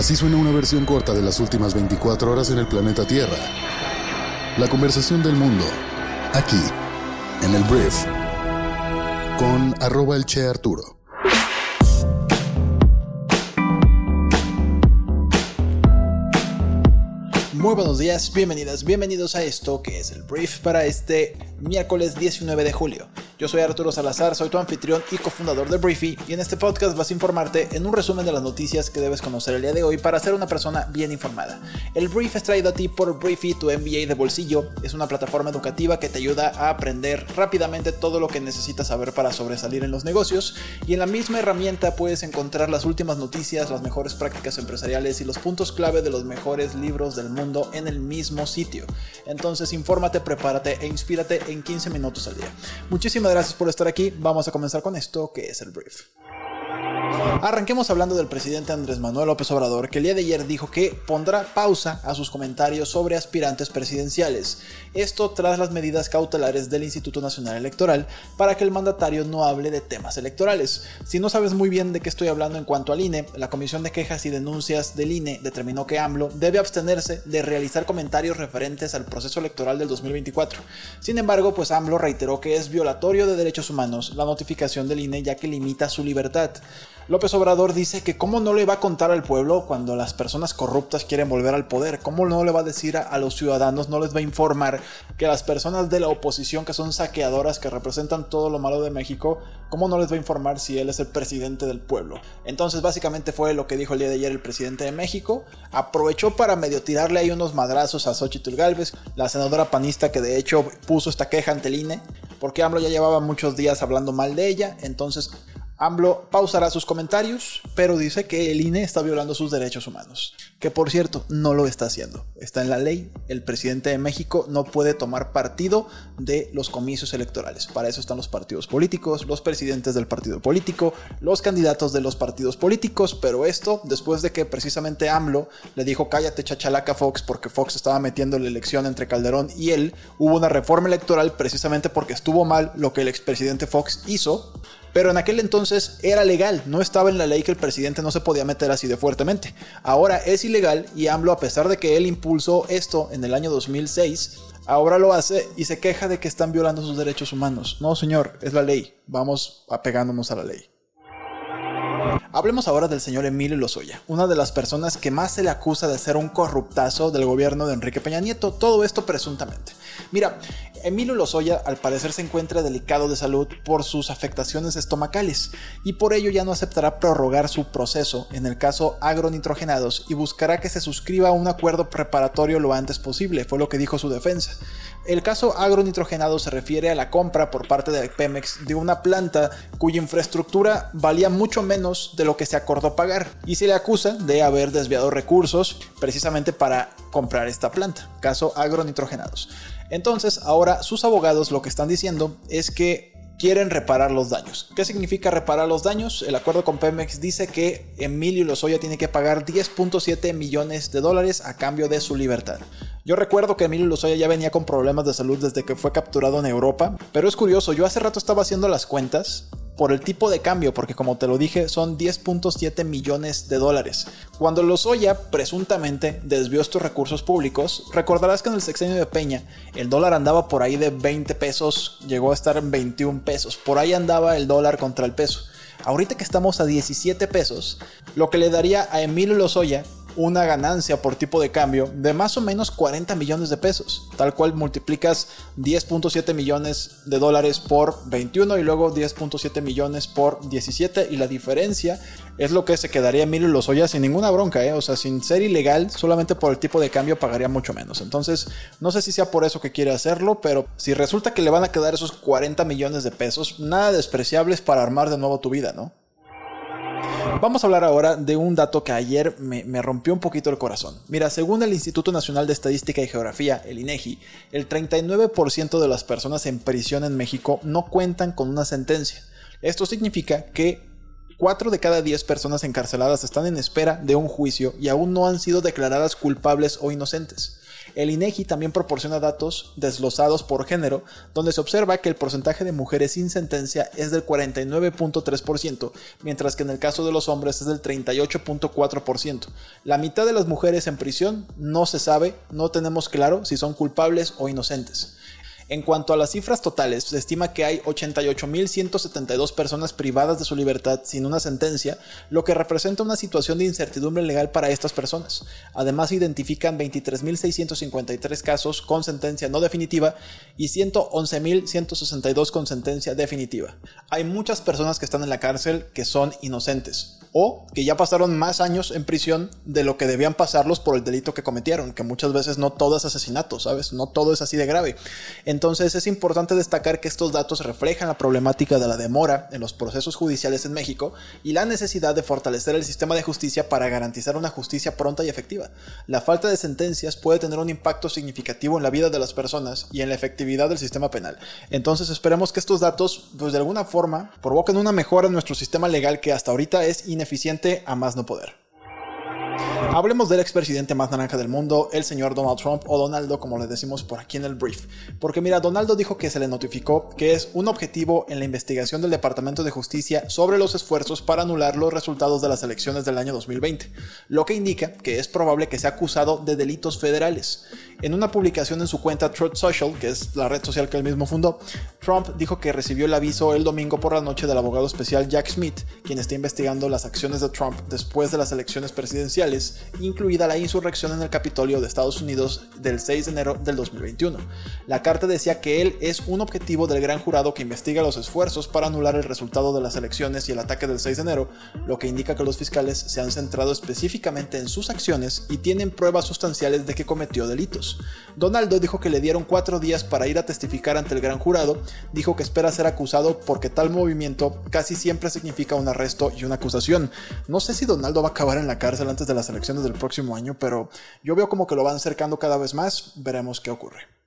Así suena una versión corta de las últimas 24 horas en el planeta Tierra. La conversación del mundo, aquí, en el Brief, con arroba el Che Arturo. Muy buenos días, bienvenidas, bienvenidos a esto que es el brief para este miércoles 19 de julio. Yo soy Arturo Salazar, soy tu anfitrión y cofundador de Briefy y en este podcast vas a informarte en un resumen de las noticias que debes conocer el día de hoy para ser una persona bien informada. El brief es traído a ti por Briefy, tu MBA de bolsillo. Es una plataforma educativa que te ayuda a aprender rápidamente todo lo que necesitas saber para sobresalir en los negocios y en la misma herramienta puedes encontrar las últimas noticias, las mejores prácticas empresariales y los puntos clave de los mejores libros del mundo en el mismo sitio. Entonces, infórmate, prepárate e inspírate en 15 minutos al día. Muchísimas gracias por estar aquí. Vamos a comenzar con esto que es el brief. Arranquemos hablando del presidente Andrés Manuel López Obrador, que el día de ayer dijo que pondrá pausa a sus comentarios sobre aspirantes presidenciales. Esto tras las medidas cautelares del Instituto Nacional Electoral para que el mandatario no hable de temas electorales. Si no sabes muy bien de qué estoy hablando en cuanto al INE, la Comisión de Quejas y Denuncias del INE determinó que AMLO debe abstenerse de realizar comentarios referentes al proceso electoral del 2024. Sin embargo, pues AMLO reiteró que es violatorio de derechos humanos la notificación del INE ya que limita su libertad. López Obrador dice que cómo no le va a contar al pueblo cuando las personas corruptas quieren volver al poder, cómo no le va a decir a, los ciudadanos, no les va a informar que las personas de la oposición que son saqueadoras, que representan todo lo malo de México, cómo no les va a informar si él es el presidente del pueblo. Entonces básicamente fue lo que dijo el día de ayer el presidente de México, aprovechó para medio tirarle ahí unos madrazos a Xochitl Galvez, la senadora panista que de hecho puso esta queja ante el INE, porque AMLO ya llevaba muchos días hablando mal de ella, entonces AMLO pausará sus comentarios, pero dice que el INE está violando sus derechos humanos. Que por cierto, no lo está haciendo. Está en la ley. El presidente de México no puede tomar partido de los comicios electorales. Para eso están los partidos políticos, los presidentes del partido político, los candidatos de los partidos políticos. Pero esto, después de que precisamente AMLO le dijo cállate chachalaca Fox porque Fox estaba metiendo la elección entre Calderón y él, hubo una reforma electoral precisamente porque estuvo mal lo que el expresidente Fox hizo pero en aquel entonces era legal, no estaba en la ley que el presidente no se podía meter así de fuertemente. Ahora es ilegal y AMLO, a pesar de que él impulsó esto en el año 2006, ahora lo hace y se queja de que están violando sus derechos humanos. No, señor, es la ley. Vamos apegándonos a la ley. Hablemos ahora del señor Emilio Lozoya, una de las personas que más se le acusa de ser un corruptazo del gobierno de Enrique Peña Nieto, todo esto presuntamente. Mira, Emilio Lozoya al parecer se encuentra delicado de salud por sus afectaciones estomacales y por ello ya no aceptará prorrogar su proceso en el caso agronitrogenados y buscará que se suscriba un acuerdo preparatorio lo antes posible, fue lo que dijo su defensa. El caso agronitrogenado se refiere a la compra por parte de Pemex de una planta cuya infraestructura valía mucho menos de lo que se acordó pagar y se le acusa de haber desviado recursos precisamente para comprar esta planta, caso agronitrogenados. Entonces, ahora sus abogados lo que están diciendo es que quieren reparar los daños. ¿Qué significa reparar los daños? El acuerdo con Pemex dice que Emilio Lozoya tiene que pagar 10.7 millones de dólares a cambio de su libertad. Yo recuerdo que Emilio Lozoya ya venía con problemas de salud desde que fue capturado en Europa, pero es curioso, yo hace rato estaba haciendo las cuentas por el tipo de cambio, porque como te lo dije, son 10.7 millones de dólares. Cuando Lozoya presuntamente desvió estos recursos públicos, recordarás que en el sexenio de Peña el dólar andaba por ahí de 20 pesos, llegó a estar en 21 pesos, por ahí andaba el dólar contra el peso. Ahorita que estamos a 17 pesos, lo que le daría a Emilio Lozoya una ganancia por tipo de cambio de más o menos 40 millones de pesos, tal cual multiplicas 10.7 millones de dólares por 21 y luego 10.7 millones por 17 y la diferencia es lo que se quedaría Emilio Lozoya sin ninguna bronca, ¿eh? o sea, sin ser ilegal, solamente por el tipo de cambio pagaría mucho menos. Entonces, no sé si sea por eso que quiere hacerlo, pero si resulta que le van a quedar esos 40 millones de pesos, nada despreciables para armar de nuevo tu vida, ¿no? Vamos a hablar ahora de un dato que ayer me, rompió un poquito el corazón. Mira, según el Instituto Nacional de Estadística y Geografía, el INEGI, el 39% de las personas en prisión en México no cuentan con una sentencia. Esto significa que 4 de cada 10 personas encarceladas están en espera de un juicio y aún no han sido declaradas culpables o inocentes. El INEGI también proporciona datos desglosados por género, donde se observa que el porcentaje de mujeres sin sentencia es del 49.3%, mientras que en el caso de los hombres es del 38.4%. La mitad de las mujeres en prisión no se sabe, no tenemos claro si son culpables o inocentes. En cuanto a las cifras totales, se estima que hay 88.172 personas privadas de su libertad sin una sentencia, lo que representa una situación de incertidumbre legal para estas personas. Además, se identifican 23.653 casos con sentencia no definitiva y 111.162 con sentencia definitiva. Hay muchas personas que están en la cárcel que son inocentes o que ya pasaron más años en prisión de lo que debían pasarlos por el delito que cometieron, que muchas veces no todo es asesinato, ¿sabes? No todo es así de grave. Entonces es importante destacar que estos datos reflejan la problemática de la demora en los procesos judiciales en México y la necesidad de fortalecer el sistema de justicia para garantizar una justicia pronta y efectiva. La falta de sentencias puede tener un impacto significativo en la vida de las personas y en la efectividad del sistema penal. Entonces esperemos que estos datos, pues de alguna forma, provoquen una mejora en nuestro sistema legal que hasta ahorita es ineficiente a más no poder. Hablemos del expresidente más naranja del mundo, el señor Donald Trump o Donaldo como le decimos por aquí en el brief. Porque mira, Donaldo dijo que se le notificó que es un objetivo en la investigación del Departamento de Justicia sobre los esfuerzos para anular los resultados de las elecciones del año 2020, lo que indica que es probable que sea acusado de delitos federales. En una publicación en su cuenta Truth Social, que es la red social que él mismo fundó, Trump dijo que recibió el aviso el domingo por la noche del abogado especial Jack Smith, quien está investigando las acciones de Trump después de las elecciones presidenciales, incluida la insurrección en el Capitolio de Estados Unidos del 6 de enero del 2021. La carta decía que él es un objetivo del gran jurado que investiga los esfuerzos para anular el resultado de las elecciones y el ataque del 6 de enero, lo que indica que los fiscales se han centrado específicamente en sus acciones y tienen pruebas sustanciales de que cometió delitos. Donaldo dijo que le dieron cuatro días para ir a testificar ante el gran jurado, dijo que espera ser acusado porque tal movimiento casi siempre significa un arresto y una acusación. No sé si Donaldo va a acabar en la cárcel antes de las elecciones del próximo año, pero yo veo como que lo van acercando cada vez más, veremos qué ocurre.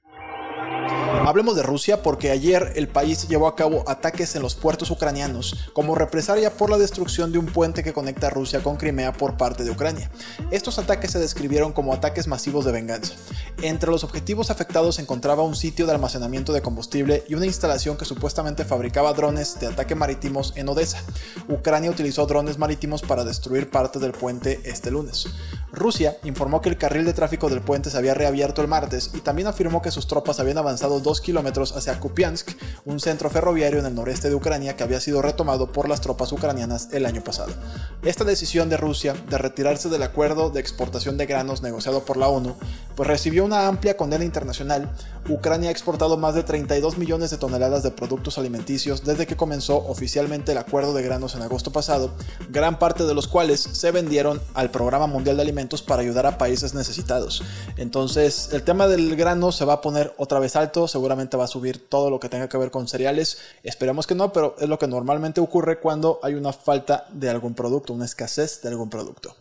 Hablemos de Rusia porque ayer el país llevó a cabo ataques en los puertos ucranianos como represalia por la destrucción de un puente que conecta Rusia con Crimea por parte de Ucrania. Estos ataques se describieron como ataques masivos de venganza. Entre los objetivos afectados se encontraba un sitio de almacenamiento de combustible y una instalación que supuestamente fabricaba drones de ataque marítimos en Odessa. Ucrania utilizó drones marítimos para destruir parte del puente este lunes. Rusia informó que el carril de tráfico del puente se había reabierto el martes y también afirmó que sus tropas habían avanzado dos kilómetros hacia Kupiansk, un centro ferroviario en el noreste de Ucrania que había sido retomado por las tropas ucranianas el año pasado. Esta decisión de Rusia de retirarse del acuerdo de exportación de granos negociado por la ONU, pues recibió una amplia condena internacional. Ucrania ha exportado más de 32 millones de toneladas de productos alimenticios desde que comenzó oficialmente el acuerdo de granos en agosto pasado, gran parte de los cuales se vendieron al Programa Mundial de Alimentos para ayudar a países necesitados. Entonces, el tema del grano se va a poner otra vez alto, seguramente va a subir todo lo que tenga que ver con cereales. Esperemos que no, pero es lo que normalmente ocurre cuando hay una falta de algún producto, una escasez de algún producto.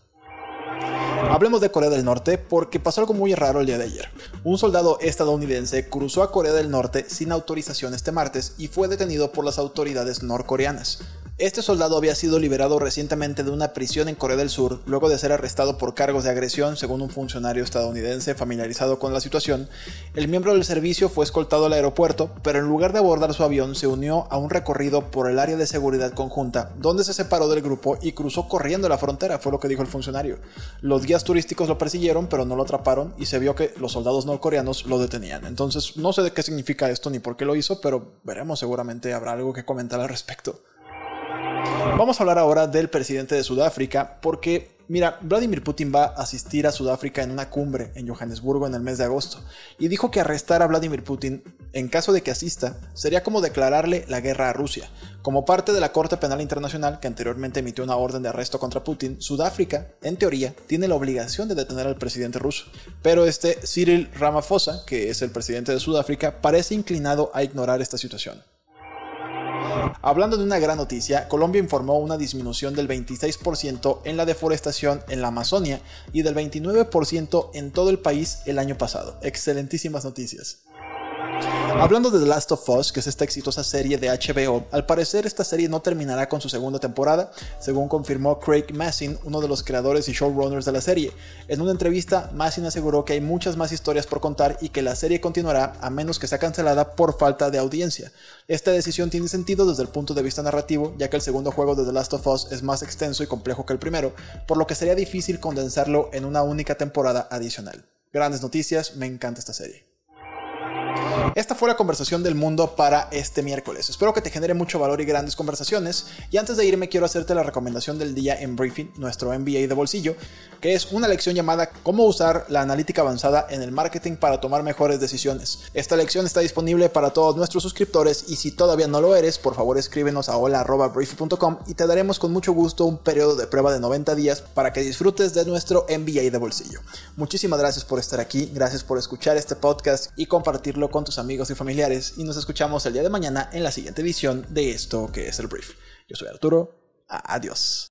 Hablemos de Corea del Norte porque pasó algo muy raro el día de ayer. Un soldado estadounidense cruzó a Corea del Norte sin autorización este martes y fue detenido por las autoridades norcoreanas. Este soldado había sido liberado recientemente de una prisión en Corea del Sur luego de ser arrestado por cargos de agresión, según un funcionario estadounidense familiarizado con la situación. El miembro del servicio fue escoltado al aeropuerto, pero en lugar de abordar su avión se unió a un recorrido por el área de seguridad conjunta, donde se separó del grupo y cruzó corriendo la frontera, fue lo que dijo el funcionario. Los guías turísticos lo persiguieron, pero no lo atraparon y se vio que los soldados norcoreanos lo detenían. Entonces, no sé de qué significa esto ni por qué lo hizo, pero veremos, seguramente habrá algo que comentar al respecto. Vamos a hablar ahora del presidente de Sudáfrica porque, mira, Vladimir Putin va a asistir a Sudáfrica en una cumbre en Johannesburgo en el mes de agosto y dijo que arrestar a Vladimir Putin, en caso de que asista, sería como declararle la guerra a Rusia. Como parte de la Corte Penal Internacional, que anteriormente emitió una orden de arresto contra Putin, Sudáfrica, en teoría, tiene la obligación de detener al presidente ruso. Pero este Cyril Ramaphosa, que es el presidente de Sudáfrica, parece inclinado a ignorar esta situación. Hablando de una gran noticia, Colombia informó una disminución del 26% en la deforestación en la Amazonia y del 29% en todo el país el año pasado. Excelentísimas noticias. Hablando de The Last of Us, que es esta exitosa serie de HBO, al parecer esta serie no terminará con su segunda temporada, según confirmó Craig Massin, uno de los creadores y showrunners de la serie. En una entrevista, Massin aseguró que hay muchas más historias por contar y que la serie continuará a menos que sea cancelada por falta de audiencia. Esta decisión tiene sentido desde el punto de vista narrativo, ya que el segundo juego de The Last of Us es más extenso y complejo que el primero, por lo que sería difícil condensarlo en una única temporada adicional. Grandes noticias, me encanta esta serie. Esta fue la conversación del mundo para este miércoles. Espero que te genere mucho valor y grandes conversaciones. Y antes de irme quiero hacerte la recomendación del día en Briefing, nuestro MBA de bolsillo, que es una lección llamada Cómo usar la analítica avanzada en el marketing para tomar mejores decisiones. Esta lección está disponible para todos nuestros suscriptores y si todavía no lo eres, por favor escríbenos a hola.briefing.com y te daremos con mucho gusto un periodo de prueba de 90 días para que disfrutes de nuestro MBA de bolsillo. Muchísimas gracias por estar aquí, gracias por escuchar este podcast y compartirlo con amigos y familiares y nos escuchamos el día de mañana en la siguiente edición de esto que es el brief. Yo soy Arturo, adiós.